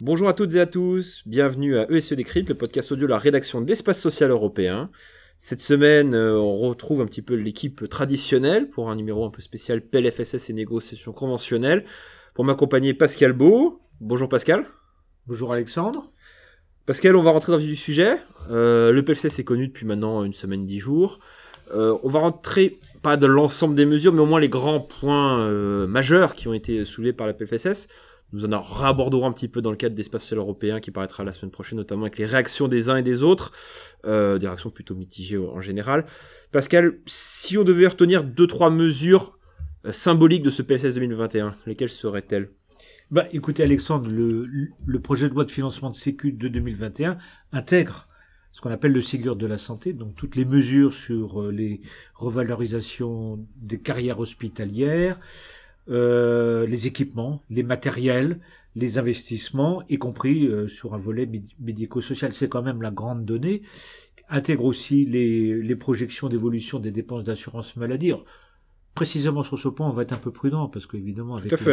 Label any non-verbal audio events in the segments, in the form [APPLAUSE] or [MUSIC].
Bonjour à toutes et à tous, bienvenue à ESE Décrypte, le podcast audio de la rédaction d'Espace Social Européen. Cette semaine, euh, on retrouve un petit peu l'équipe traditionnelle pour un numéro un peu spécial PLFSS et négociations conventionnelles. Pour m'accompagner, Pascal Beau. Bonjour Pascal. Bonjour Alexandre. Pascal, on va rentrer dans le vif du sujet. Euh, le PLFSS est connu depuis maintenant une semaine, dix jours. Euh, on va rentrer pas de l'ensemble des mesures, mais au moins les grands points majeurs qui ont été soulevés par la PLFSS. Nous en raborderons un petit peu dans le cadre d'Espace Social Européen qui paraîtra la semaine prochaine, notamment avec les réactions des uns et des autres, euh, des réactions plutôt mitigées en général. Pascal, si on devait retenir deux, trois mesures euh, symboliques de ce PSS 2021, lesquelles seraient-elles? Bah, écoutez Alexandre, le, le, projet de loi de financement de Sécu de 2021 intègre ce qu'on appelle le Ségur de la santé, donc toutes les mesures sur euh, les revalorisations des carrières hospitalières, euh, les équipements, les matériels, les investissements, y compris euh, sur un volet médico-social. C'est quand même la grande donnée. Intègre aussi les, les projections d'évolution des dépenses d'assurance maladie. précisément sur ce point, on va être un peu prudent parce qu'évidemment, avec, la,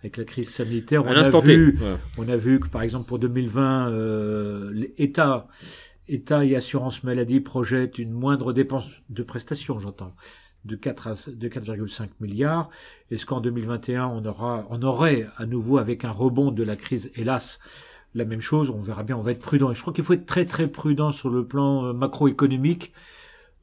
avec la crise sanitaire, on a, vu, on a vu que par exemple pour 2020, euh, l'État État et assurance maladie projettent une moindre dépense de prestations, j'entends, de 4 de 4,5 milliards. Est-ce qu'en 2021 on aura on aurait à nouveau avec un rebond de la crise hélas la même chose, on verra bien, on va être prudent. Et je crois qu'il faut être très très prudent sur le plan euh, macroéconomique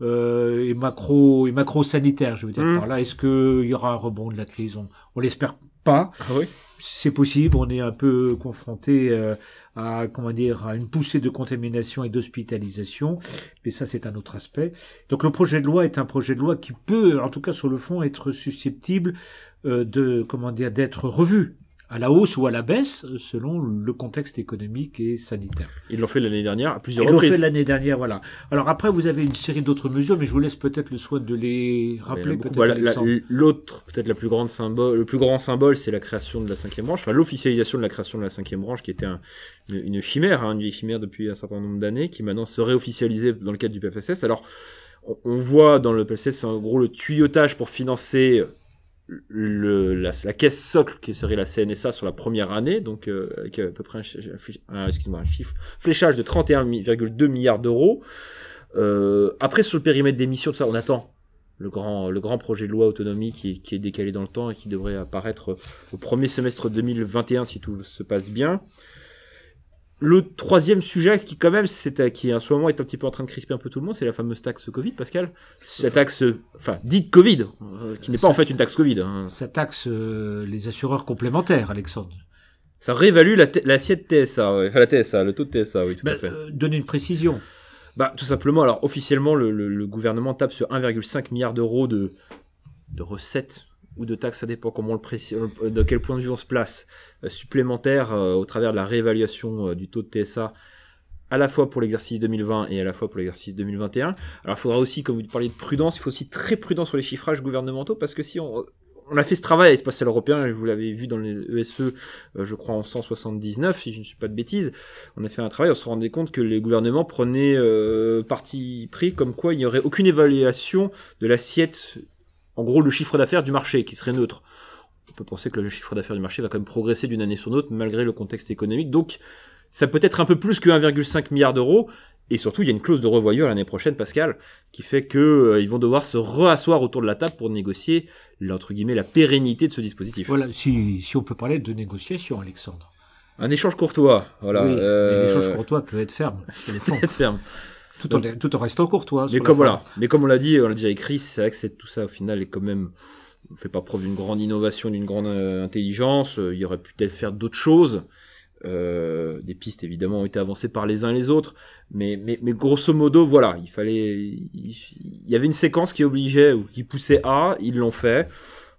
euh, et macro et macro sanitaire, je veux dire mmh. par là. Est-ce qu'il y aura un rebond de la crise? On, on l'espère pas. Ah oui? C'est possible, on est un peu confronté euh, à comment dire à une poussée de contamination et d'hospitalisation, mais ça c'est un autre aspect. Donc le projet de loi est un projet de loi qui peut, en tout cas sur le fond, être susceptible euh, de comment dire d'être revu à la hausse ou à la baisse selon le contexte économique et sanitaire. Ils l'ont fait l'année dernière à plusieurs Ils reprises. Ils l'ont fait l'année dernière, voilà. Alors après, vous avez une série d'autres mesures, mais je vous laisse peut-être le soin de les rappeler. L'autre, peut-être la plus grande symbole, le plus grand symbole, c'est la création de la cinquième branche, enfin l'officialisation de la création de la cinquième branche, qui était une, chimère, hein, une vieille chimère depuis un certain nombre d'années, qui maintenant serait officialisée dans le cadre du PFSS. Alors, on, on voit dans le PFSS, en gros, le tuyautage pour financer la, caisse socle qui serait la CNSA sur la première année, donc euh, avec à peu près un, fléchage de 31,2 milliards d'euros. Euh, après sur le périmètre d'émission, ça, on attend le grand, le grand projet de loi autonomie qui, est décalé dans le temps et qui devrait apparaître au premier semestre 2021 si tout se passe bien. Le troisième sujet qui quand même, c'est qui en ce moment est un petit peu en train de crisper un peu tout le monde, c'est la fameuse taxe Covid, Pascal. Cette taxe, enfin dite Covid, euh, qui n'est pas en fait une taxe Covid. Hein. Ça taxe euh, les assureurs complémentaires, Alexandre. Ça réévalue l'assiette TSA, enfin la TSA, le taux de TSA, oui, tout à bah, fait. Euh, donnez une précision. Bah, tout simplement, alors officiellement, le, le gouvernement tape sur 1,5 milliard d'euros de, de recettes ou de taxes, ça dépend comment on le précise, euh, de quel point de vue on se place, euh, supplémentaire euh, au travers de la réévaluation du taux de TSA à la fois pour l'exercice 2020 et à la fois pour l'exercice 2021. Alors il faudra aussi, comme vous parliez de prudence, il faut aussi très prudent sur les chiffrages gouvernementaux parce que si on, on a fait ce travail à l'espace européen, vous l'avez vu dans les ESE, je crois en 179, si je ne suis pas de bêtises, on a fait un travail, on se rendait compte que les gouvernements prenaient parti pris comme quoi il n'y aurait aucune évaluation de l'assiette en gros le chiffre d'affaires du marché qui serait neutre. On peut penser que le chiffre d'affaires du marché va quand même progresser d'une année sur l'autre malgré le contexte économique. Donc ça peut être un peu plus que 1,5 milliard d'euros. Et surtout, il y a une clause de revoyure l'année prochaine, Pascal, qui fait qu'ils euh, vont devoir se reasseoir autour de la table pour négocier, entre guillemets, la pérennité de ce dispositif. Voilà, si, on peut parler de négociation, Alexandre. Un échange courtois, voilà. Oui, euh... l'échange courtois peut être ferme. [LAUGHS] peut être ferme tout, en, tout en restant courtois. Mais comme voilà, mais comme on l'a dit, on l'a déjà écrit, c'est vrai que tout ça au final est quand même on fait pas preuve d'une grande innovation, d'une grande euh, intelligence. Euh, il y aurait pu peut-être faire d'autres choses. Euh, des pistes évidemment ont été avancées par les uns et les autres, mais, mais, mais grosso modo, voilà, il fallait, il, il, y avait une séquence qui obligeait ou qui poussait à, ils l'ont fait.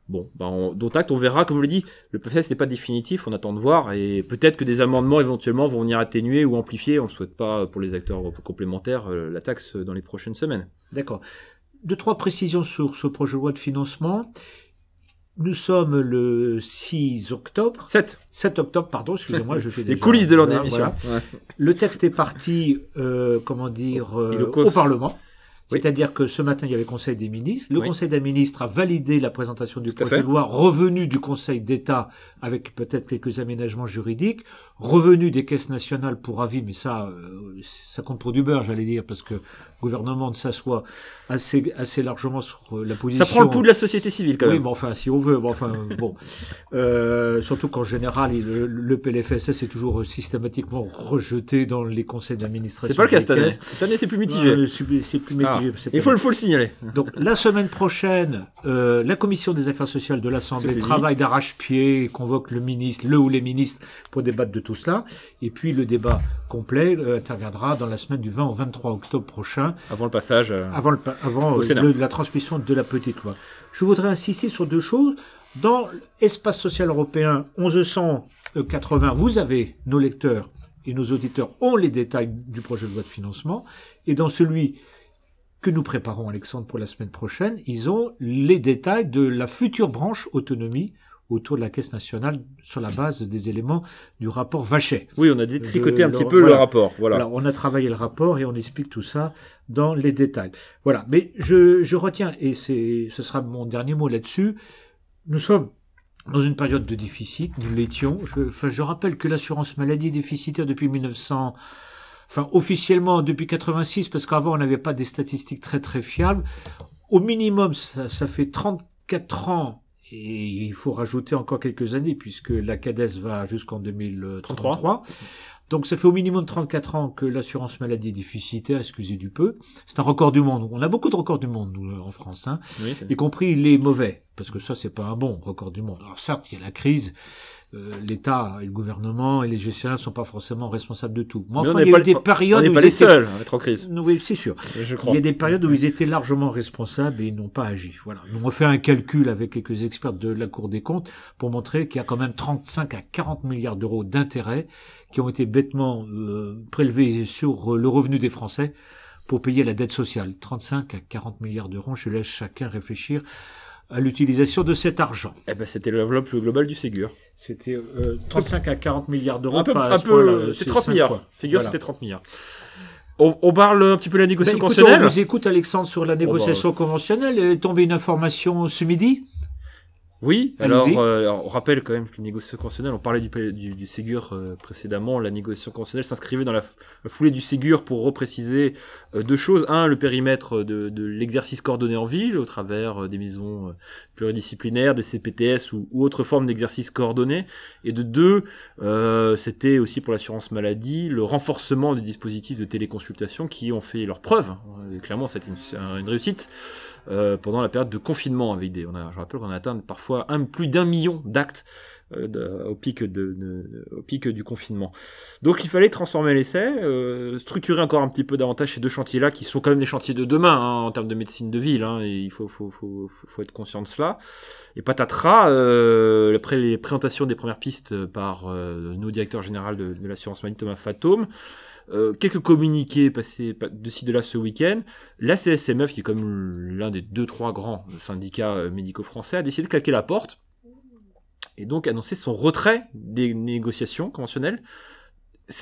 Bon, bah on, dont acte, on verra, comme je l'ai dit, le PFS n'est pas définitif, on attend de voir, et peut-être que des amendements éventuellement vont venir atténuer ou amplifier, on ne le souhaite pas pour les acteurs complémentaires, euh, la taxe dans les prochaines semaines. D'accord. Deux, trois précisions sur ce projet de loi de financement. Nous sommes le 6 octobre. 7. 7 octobre, pardon, excusez-moi, je fais Les coulisses de l'ordre d'émission. Le texte est parti, euh, comment dire, euh, au Parlement. C'est-à-dire que ce matin, il y avait le Conseil des ministres. Le Oui. Conseil des ministres a validé la présentation du projet de loi, revenu du Conseil d'État avec peut-être quelques aménagements juridiques, revenu des caisses nationales pour avis, mais ça, euh, ça compte pour du beurre, j'allais dire, parce que le gouvernement ne s'assoit assez, assez largement sur euh, la position. Ça prend le pouls de la société civile quand Oui, même. mais enfin, si on veut, bon, enfin, [LAUGHS] bon. Euh, surtout qu'en général, le, le PLFSS est toujours systématiquement rejeté dans les conseils d'administration. c'est pas le cas cette année. Cette année, c'est plus mitigé. C'est plus mitigé. Ah, Il faut, le- faut le signaler. Donc la semaine prochaine, euh, la commission des affaires sociales de l'Assemblée travaille d'arrache-pied, convoque le ministre, le ou les ministres pour débattre de tout cela. Et puis le débat complet euh, interviendra dans la semaine du 20 au 23 octobre prochain, Avant le passage. euh, avant, le, avant Au euh, Sénat. le- la transmission de la petite loi. Je voudrais insister sur deux choses. Dans l'espace social européen 1180, vous avez nos lecteurs et nos auditeurs ont les détails du projet de loi de financement. Et dans celui que nous préparons, Alexandre, pour la semaine prochaine, ils ont les détails de la future branche autonomie autour de la Caisse nationale sur la base des éléments du rapport Vachet. Oui, on a détricoté Le- un petit peu le rapport. Voilà. On a travaillé le rapport et on explique tout ça dans les détails. Voilà. Mais je, je retiens, et c'est, ce sera mon dernier mot là-dessus, nous sommes dans une période de déficit, nous l'étions. Je, enfin, je rappelle que l'assurance maladie est déficitaire depuis 1900, enfin, officiellement depuis 86, parce qu'avant, on n'avait pas des statistiques très très fiables. Au minimum, ça, ça fait 34 ans, et il faut rajouter encore quelques années, puisque la CADES va jusqu'en 2033. Donc ça fait au minimum 34 ans que l'assurance maladie est déficitaire, excusez du peu. C'est un record du monde. On a beaucoup de records du monde, nous, en France, hein, Oui, y compris les mauvais, parce que ça, c'est pas un bon record du monde. Alors certes, il y a la crise, euh, l'État et le gouvernement et les gestionnaires ne sont pas forcément responsables de tout. Mais Mais enfin, on il y a eu des périodes on où pas ils les étaient- seuls à être en crise. Oui, c'est sûr. Je crois. Il y a des périodes où ils étaient largement responsables et ils n'ont pas agi. Voilà. Nous, on fait un calcul avec quelques experts de la Cour des comptes pour montrer qu'il y a quand même 35 à 40 milliards d'euros d'intérêts qui ont été bêtement euh, prélevés sur euh, le revenu des Français pour payer la dette sociale. 35 à 40 milliards d'euros. Je laisse chacun réfléchir à l'utilisation de cet argent. Eh ben, c'était l'enveloppe globale du Ségur. C'était euh, 35 à 40 milliards d'euros. Un peu, un euh, c'est 30 cinq milliards. fois. Figure, Voilà. c'était 30 milliards. On, on parle un petit peu de la Ben, négociation écoutez, conventionnelle. on vous écoute, Alexandre, sur la négociation conventionnelle. Il est tombé une information ce midi. Oui, alors, euh, alors, on rappelle quand même que les négociations conventionnelles, on parlait du, du, du Ségur euh, précédemment, la négociation conventionnelle s'inscrivait dans la, foulée du Ségur pour repréciser euh, deux choses. Un, le périmètre de, de l'exercice coordonné en ville au travers euh, des maisons pluridisciplinaires, des CPTS ou, ou autres formes d'exercice coordonné. Et de deux, euh, c'était aussi pour l'assurance maladie le renforcement des dispositifs de téléconsultation qui ont fait leur preuve. Clairement, c'était une, une réussite euh, pendant la période de confinement avec des. On a, je rappelle qu'on a atteint parfois un, plus d'un million d'actes euh, au, pic de, de- au pic du confinement. Donc il fallait transformer l'essai, euh, structurer encore un petit peu davantage ces deux chantiers-là qui sont quand même les chantiers de demain hein, en termes de médecine de ville. Hein, et il faut, faut, faut, faut, être conscient de cela. Et patatras, euh, après les présentations des premières pistes par euh, nos directeurs général de, de l'assurance maladie Thomas Fatome, euh, quelques communiqués passés pa- de ci de là ce week-end. La CSMF, qui est comme l'un des deux trois grands syndicats euh, médicaux français, a décidé de claquer la porte et donc annoncer son retrait des négociations conventionnelles.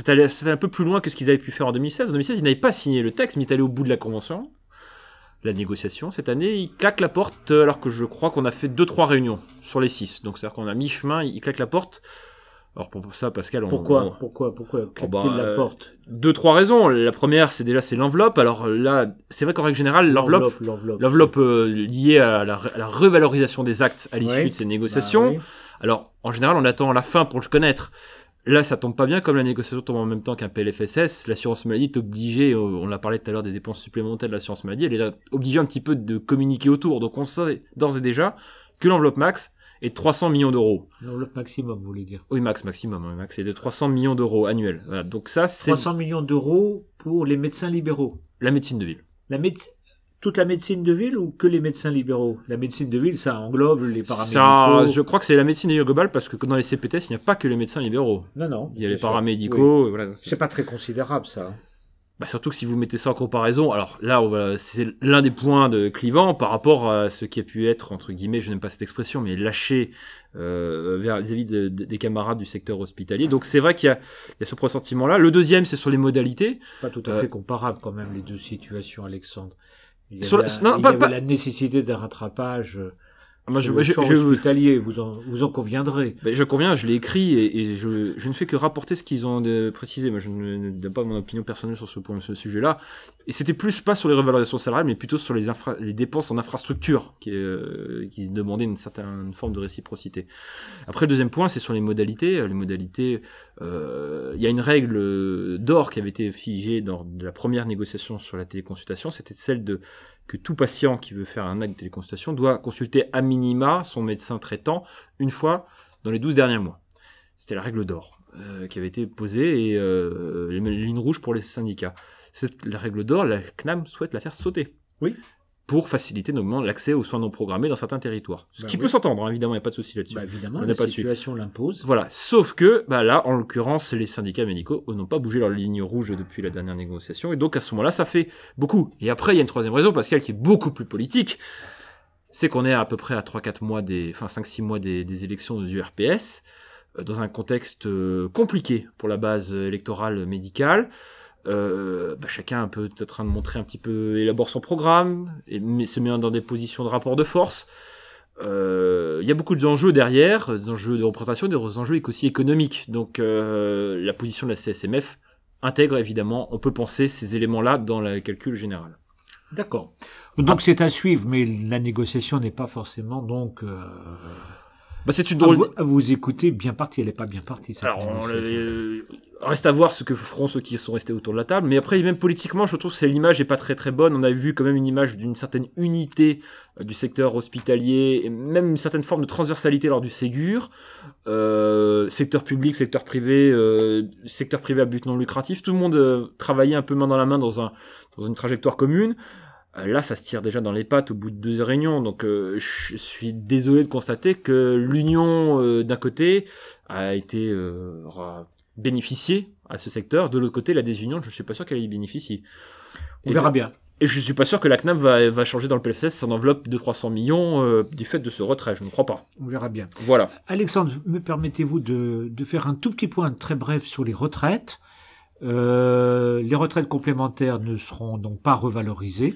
Allé un peu plus loin que ce qu'ils avaient pu faire en 2016. En 2016, ils n'avaient pas signé le texte, mais ils étaient allés au bout de la convention, la négociation. Cette année, ils claquent la porte, euh, alors que je crois qu'on a fait deux trois réunions sur les six. Donc c'est-à-dire qu'on a mi-chemin, ils claquent la porte. Alors pour ça, Pascal, on, Pourquoi on- Pourquoi Pourquoi Oh, claquer bah, la euh, porte deux trois raisons. La première, c'est déjà c'est l'enveloppe. Alors là, c'est vrai qu'en règle générale, l'enveloppe, l'enveloppe. l'enveloppe euh, liée à la, à la revalorisation des actes à l'issue Ouais. de ces négociations. Bah oui. Alors en général, on attend la fin pour le connaître. Là, ça tombe pas bien, comme la négociation tombe en même temps qu'un PLFSS. L'assurance maladie est obligée, euh, on l'a parlé tout à l'heure des dépenses supplémentaires de l'assurance maladie, elle est obligée un petit peu de communiquer autour. Donc on sait d'ores et déjà que l'enveloppe max est de 300 millions d'euros. L'enveloppe maximum, vous voulez dire. Oui, max, maximum, hein, max, c'est de 300 millions d'euros annuels. Voilà. Donc ça, c'est 300 millions d'euros pour les médecins libéraux. la médecine de ville. La Toute la médecine de ville ou que les médecins libéraux? La médecine de ville, ça englobe les paramédicaux. Ça, je crois que c'est la médecine de ville globale parce que dans les CPTS, il n'y a pas que les médecins libéraux. Non, non. Il y a les sûr. paramédicaux, Oui. et voilà. C'est pas très considérable, ça. Bah, surtout que si vous mettez ça en comparaison, alors là, c'est l'un des points de clivant par rapport à ce qui a pu être, entre guillemets, je n'aime pas cette expression, mais lâché euh, vis-à-vis de- de- des camarades du secteur hospitalier. Donc c'est vrai qu'il y, y a ce pressentiment-là. Le deuxième, c'est sur les modalités. Pas tout à Euh, fait comparable, quand même, les deux situations, Alexandre. Il y avait, la- un- non, il y pas- avait pas- la nécessité d'un rattrapage euh, Moi, sur je- le je- je- hospitalier, vous en, vous en conviendrez. Ben, je conviens, je l'ai écrit et, et je, je ne fais que rapporter ce qu'ils ont de précisé. Moi, je ne, ne donne pas mon opinion personnelle sur ce, point- ce sujet-là. Et c'était plus pas sur les revalorisations salariales, mais plutôt sur les, infra- les dépenses en infrastructure qui, euh, qui demandaient une certaine forme de réciprocité. Après, le deuxième point, c'est sur les modalités. Les modalités, euh, il y a une règle d'or qui avait été figée dans de la première négociation sur la téléconsultation. C'était celle de que tout patient qui veut faire un acte de téléconsultation doit consulter à minima son médecin traitant une fois dans les 12 derniers mois. C'était la règle d'or euh, qui avait été posée et euh, les lignes rouges pour les syndicats. Cette, règle d'or, la CNAM souhaite la faire sauter. Oui. Pour faciliter notamment l'accès aux soins non programmés dans certains territoires. Ce Bah qui oui. peut s'entendre, hein, évidemment, il n'y a pas de souci là-dessus. Bah, évidemment, On la pas situation l'impose. Voilà, sauf que bah là, en l'occurrence, les syndicats médicaux n'ont pas bougé leur ligne rouge depuis la dernière négociation, et donc à ce moment-là, ça fait beaucoup. Et après, il y a une troisième raison, Pascal, qui est beaucoup plus politique, c'est qu'on est à peu près à 3-4 mois des, enfin 5-6 mois des, des élections aux URPS, euh, dans un contexte euh, compliqué pour la base électorale médicale. Euh, bah, chacun peut être en train de montrer un petit peu, élabore son programme, et mais se met dans des positions de rapport de force. Euh, Il y a beaucoup d'enjeux derrière, des enjeux de représentation, des enjeux aussi économiques. Donc euh, la position de la CSMF intègre évidemment, on peut penser ces éléments-là dans le calcul général. D'accord. Donc c'est à suivre, mais la négociation n'est pas forcément donc Bah, c'est une à, drôle. vous, à vous écouter bien partie. Elle n'est pas bien partie. Alors, on euh, reste à voir ce que feront ceux qui sont restés autour de la table. Mais après, même politiquement, je trouve que l'image n'est pas très très bonne. On a vu quand même une image d'une certaine unité euh, du secteur hospitalier, et même une certaine forme de transversalité lors du Ségur. Euh, secteur public, secteur privé, euh, secteur privé à but non lucratif. Tout le monde euh, travaillait un peu main dans la main dans, un, dans une trajectoire commune. Euh, Là, ça se tire déjà dans les pattes au bout de deux réunions. Donc, euh, je suis désolé de constater que l'union euh, d'un côté a été euh, aura bénéficié à ce secteur. De l'autre côté, la désunion, je ne suis pas sûr qu'elle y bénéficie. On Et- verra bien. Et je suis pas sûr que la CNAM va, va changer dans le PLFSS son enveloppe de 300 millions du fait de ce retrait. Je ne crois pas. On verra bien. Voilà. Alexandre, me permettez-vous de, de faire un tout petit point très bref sur les retraites? Euh, Les retraites complémentaires ne seront donc pas revalorisées.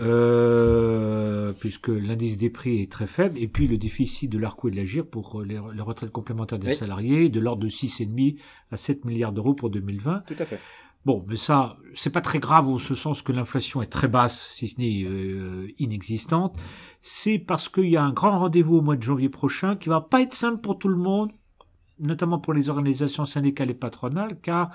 euh, puisque l'indice des prix est très faible, et puis le déficit de l'ARCO et de l'AGIR pour les, les retraites complémentaires des Oui. salariés est de l'ordre de 6,5 à 7 milliards d'euros pour 2020. Tout à fait. Bon, mais ça, c'est pas très grave au ce sens que l'inflation est très basse, si ce n'est euh, inexistante. C'est parce qu'il y a un grand rendez-vous au mois de janvier prochain qui va pas être simple pour tout le monde, notamment pour les organisations syndicales et patronales, car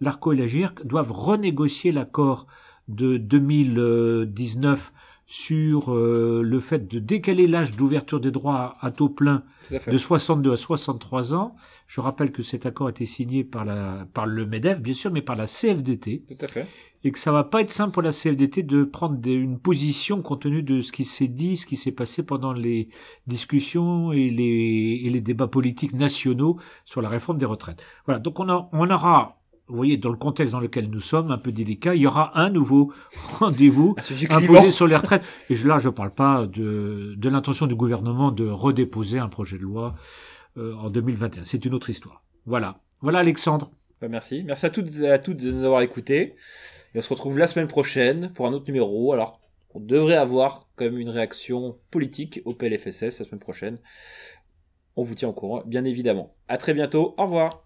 l'ARCO et la GIRC doivent renégocier l'accord de 2019 sur euh, le fait de décaler l'âge d'ouverture des droits à taux plein à de 62 à 63 ans. Je rappelle que cet accord a été signé par, la, par le MEDEF, bien sûr, mais par la CFDT, Tout à fait. et que ça va pas être simple pour la CFDT de prendre des- une position compte tenu de ce qui s'est dit, ce qui s'est passé pendant les discussions et les, et les débats politiques nationaux sur la réforme des retraites. Voilà, donc on, a- on aura, vous voyez, dans le contexte dans lequel nous sommes, un peu délicat, il y aura un nouveau [LAUGHS] rendez-vous sujet imposé sur les retraites. Et je- là, je ne parle pas de, de l'intention du gouvernement de redéposer un projet de loi euh, en 2021. C'est une autre histoire. Voilà. Voilà, Alexandre. Bah, merci. Merci à toutes et à toutes de nous avoir écoutés. Et on se retrouve la semaine prochaine pour un autre numéro. Alors, on devrait avoir quand même une réaction politique au PLFSS la semaine prochaine. On vous tient au courant, bien évidemment. À très bientôt. Au revoir.